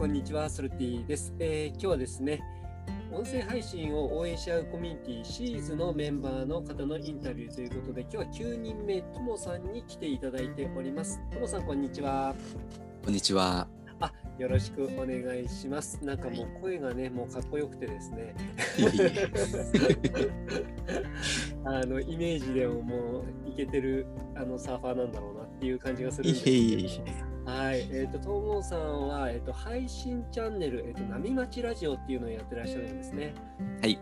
こんにちは、ソルティです、えー今日はですね、音声配信を応援し合うコミュニティシーズのメンバーの方のインタビューということで、今日は9人目、ともさんに来ていただいております。ともさん、こんにちは。こんにちは。あ、よろしくお願いします。なんかもう声がね、もうかっこよくてですね、あのイメージでももういけてるあのサーファーなんだろうなっていう感じがするんですけど。いえいえいはい、えっ、と、ともさんは、えっ、と、配信チャンネル、えっ、と、波町ラジオっていうのをやってらっしゃるんですね。はい。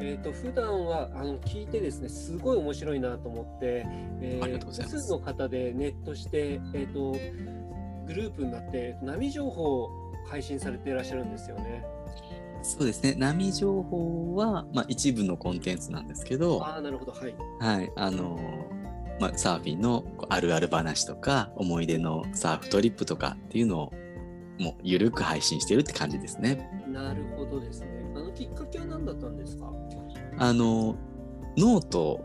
えっ、と、普段は、あの、聞いてですね、すごい面白いなと思って。えーありがとうございます複数の方でネットして、えっ、と。グループになって、波情報を配信されていらっしゃるんですよね。そうですね。波情報は、まあ、一部のコンテンツなんですけど、ああ、なるほど、はい。はい。あのまあ、サーフィンのあるある話とか、思い出のサーフトリップとかっていうのを、もう、ゆるく配信してるって感じですね。なるほどですね。あのきっかけは何だったんですか？あの、ノート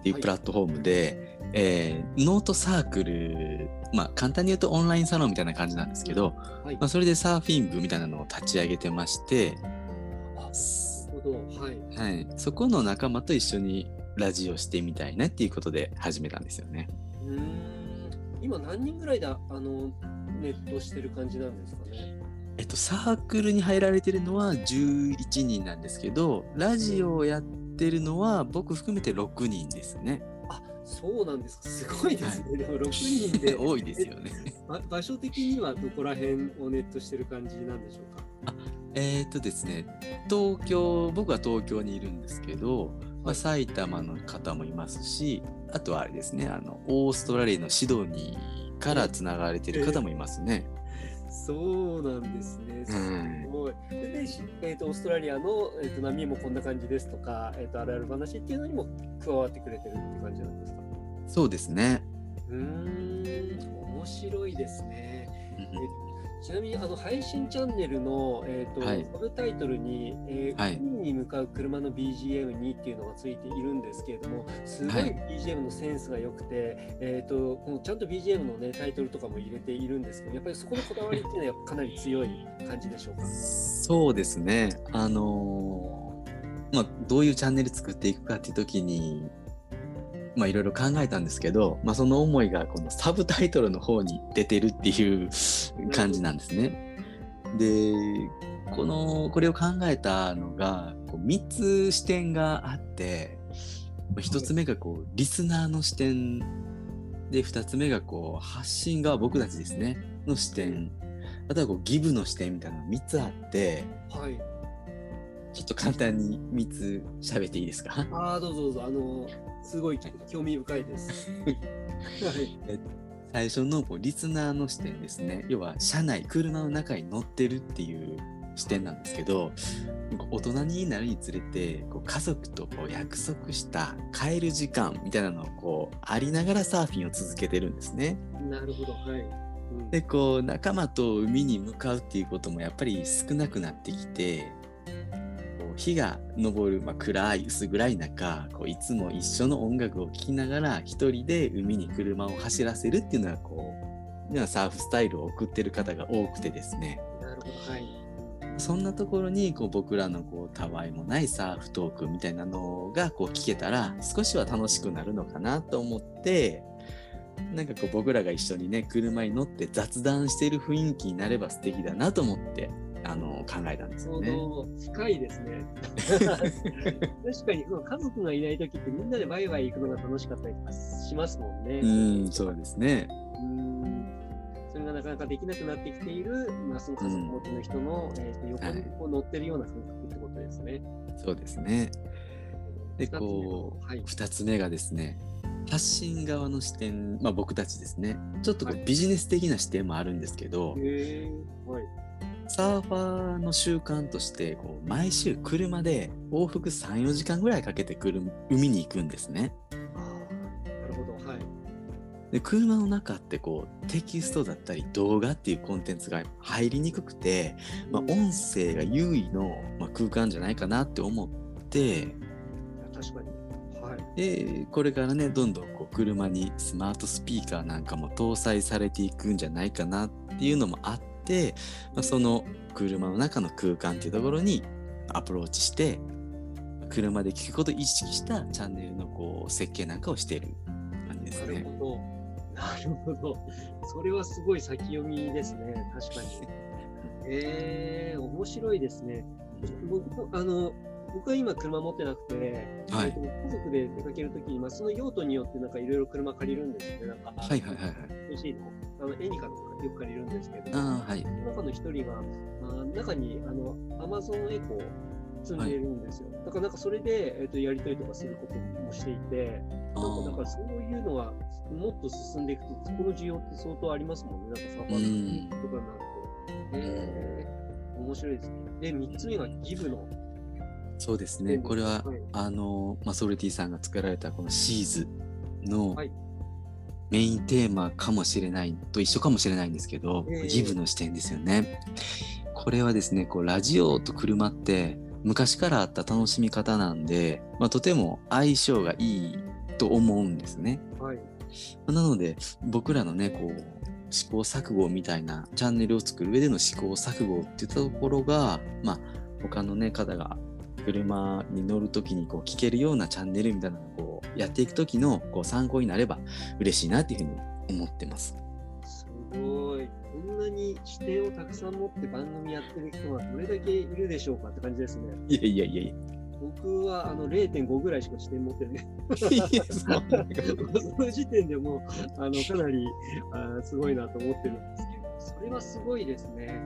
っていうプラットフォームで、えーノートサークル、まあ、簡単に言うとオンラインサロンみたいな感じなんですけど、はい。まあ、それでサーフィン部みたいなのを立ち上げてまして、あ、なるほど、はい。はい、そこの仲間と一緒にラジオしてみたいなっていうことで始めたんですよね。うーん今何人ぐらいであのネットしてる感じなんですかね？えっと、サークルに入られてるのは11人なんですけど、ラジオをやってるのは僕含めて6人ですね。あそうなんですか。すごいですね。でも6人で 多いですよね。ば場所的にはどこら辺をネットしてる感じなんでしょうか？えーっとですね、東京、僕は東京にいるんですけど、まあ、はい埼玉の方もいますし、あとはあれですね、あの、オーストラリアのシドニーからつながれてる方もいますね。そうなんですね。すごい。で、しえー、とオーストラリアの、えー、と波もこんな感じですとか、えー、とあるある話っていうのにも加わってくれてるって感じなんですか？そうですね。うーん、面白いですね。うんちなみにあの配信チャンネルの、えーとはいサブタイトルに、えーはい海に向かう車の BGM にっていうのがついているんですけれどもすごいはい BGM のセンスが良くて、えー、とこのちゃんと BGM の、ね、タイトルとかも入れているんですけどやっぱりそこのこだわりっていうのはかなり強い感じでしょうか？そうですね。あのーまあ、どういうチャンネル作っていくかっていう時に、まあ、いろいろ考えたんですけど、まあ、その思いがこのサブタイトルの方に出てるっていう感じなんですね。で、この、これを考えたのが、こう3つ視点があって、まあ1つ目がこう、リスナーの視点。で、2つ目がこう、発信側、僕たちですね、の視点。あとはこうギブの視点みたいなの3つあって、はい、ちょっと簡単に3つ喋っていいですか？ああどうぞどうぞ。あのすごい興味深いです。はい 最初のこうリスナーの視点ですね。要は車内、車の中に乗ってるっていう視点なんですけど、大人になるにつれてこう家族とこう約束した帰る時間みたいなのをこうありながらサーフィンを続けてるんですね。なるほどはい。うんでこう仲間と海に向かうっていうこともやっぱり少なくなってきて日が昇る、まあ、暗い薄暗い中こういつも一緒の音楽を聴きながら一人で海に車を走らせるっていうのはこうまあサーフスタイルを送ってる方が多くてですねなるほどはい。そんなところにこう僕らのこうたわいもないサーフトークみたいなのがこう聞けたら少しは楽しくなるのかなと思ってなんかこう僕らが一緒にね車に乗って雑談している雰囲気になれば素敵だなと思ってあの考えたんですよね。深いですね。確かにその家族がいない時ってみんなでワイワイ行くのが楽しかったりとかしますもんね。うんそうですね。うんそれがなかなかできなくなってきている、まあ、その家族持ちの人の、えーと横にこう乗ってるような感覚ってことですね。そうですね。でこうはい、2つ目がですね発信側の視点、まあ、僕たちですねちょっとこうはいビジネス的な視点もあるんですけど、はい。サーファーの習慣としてこう毎週車で往復34時間ぐらいかけてくる海に行くんですね。あーなるほど。はい。で車の中ってこうテキストだったり動画っていうコンテンツが入りにくくて、まあ、うん音声が優位の、まあ、空間じゃないかなって思って確かに。はい。でこれからねどんどんこう車にスマートスピーカーなんかも搭載されていくんじゃないかなっていうのもあって、まあ、その車の中の空間っていうところにアプローチして車で聞くことを意識したチャンネルのこう設計なんかをしている感じですなるね。ほど。なるほど。それはすごい先読みですね。確かに。えー、面白いですね。僕もあの僕は今車持ってなくて、はいえっと家族で出かけるときに、まあ、その用途によってなんかいろいろ車借りるんですよね。なんか、はいはいはいはい。欲しいの。あのエニカとかよく借りるんですけど、はいその中の一人が、あ中にあの Amazon エコー積んでいるんですよ。だからなんかそれで、えっとやりたりとかすることもしていて、あなんかだからーそういうのはもっと進んでいくと、そこの需要って相当ありますもんね。なんかサーバーとかになって。えー、面白いですね。で、3つ目がギブの。そうですね。これは、はいあの、まあ、ソルティさんが作られたこのシーズのはいメインテーマかもしれないと一緒かもしれないんですけど、ええギブの視点ですよね。これはですね、こうラジオと車って昔からあった楽しみ方なんで、まあ、とても相性がいいと思うんですね。はい。なので僕らのねこう試行錯誤みたいなチャンネルを作る上での試行錯誤っていったところがまあ他のね方が車に乗る時にこう聞けるようなチャンネルみたいなのをこうやっていく時のこう参考になれば嬉しいなっていうふうに思ってます。すごい。こんなに視点をたくさん持って番組やってる人はどれだけいるでしょうかって感じですね。いやいやいやいや。僕はあの0.5ぐらいしか視点持ってない。その時点でもうあのかなりあーすごいなと思ってるんですけど、それはすごいですね。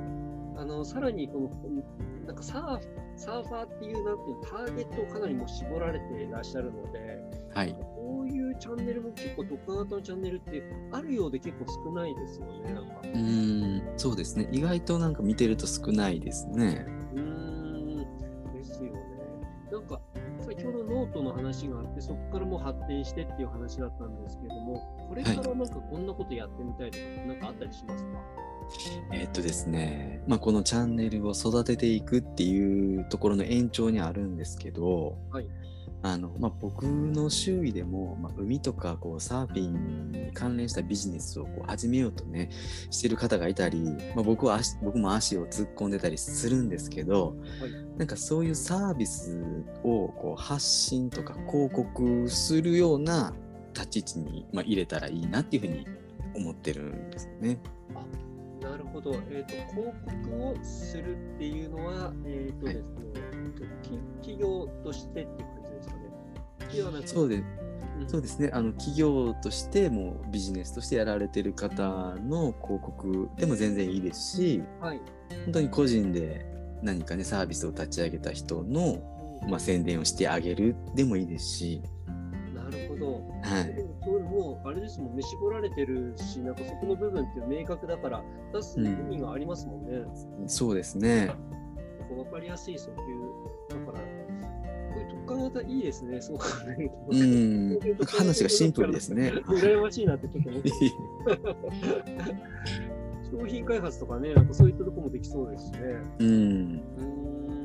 あのさらにこのなんかサーフサーファーっていうなんていうのターゲットをかなりもう絞られていらっしゃるので、はい。こういうチャンネルも結構特化型のチャンネルってあるようで結構少ないですよね。なんかうーんそうですね意外となんか見てると少ないですね。うーんですよね。なんか先ほどノートの話があって、そこからもう発展してっていう話だったんですけれども、これからなんかこんなことやってみたいとか、なんかあったりしますか？えっとですね、まあ、このチャンネルを育てていくっていうところの延長にあるんですけど、はいあのまあ、僕の周囲でも、まあ、海とかこうサーフィンに関連したビジネスをこう始めようとねしてる方がいたり、まあ、僕は足僕も足を突っ込んでたりするんですけど、はいなんかそういうサービスをこう発信とか広告するような立ち位置に、まあ、入れたらいいなっていうふうに思ってるんですよね。なるほど。えっ、と、広告をするっていうのは、えっ、とはい。ですね、えっとき企業としてっていう感じですかね。ではなくそうでうん。そうですね。あの企業としてもビジネスとしてやられてる方の広告でも全然いいですしはい。本当に個人で何かねサービスを立ち上げた人の、まあ、宣伝をしてあげるでもいいですし、ど。はい、でもそれもうあれですもんね、絞られてるし、なんかそこの部分って明確だから、出す意味がありますもんね。そうですねなんか分かりやすい訴求だから、こういう特化型いいですね、そう考えると。うん話がシンプルですね。羨ましいなってちょっと思って。商品開発とかね、なんかそういったところもできそうですしね。うんうーん。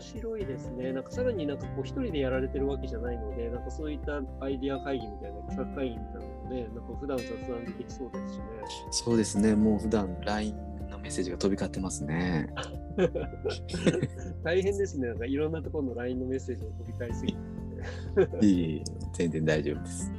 あ、面白いですね。なんかさらになんかこう一人でやられてるわけじゃないので、なんかそういったアイディア会議みたいな、企画会議みたいなのもね、なんか普段雑談でできそうですしね。そうですねもう普段 LINE のメッセージが飛び交ってますね。大変ですね。なんかいろんなところの LINE のメッセージを飛び交いすぎて。いえいえ全然大丈夫です。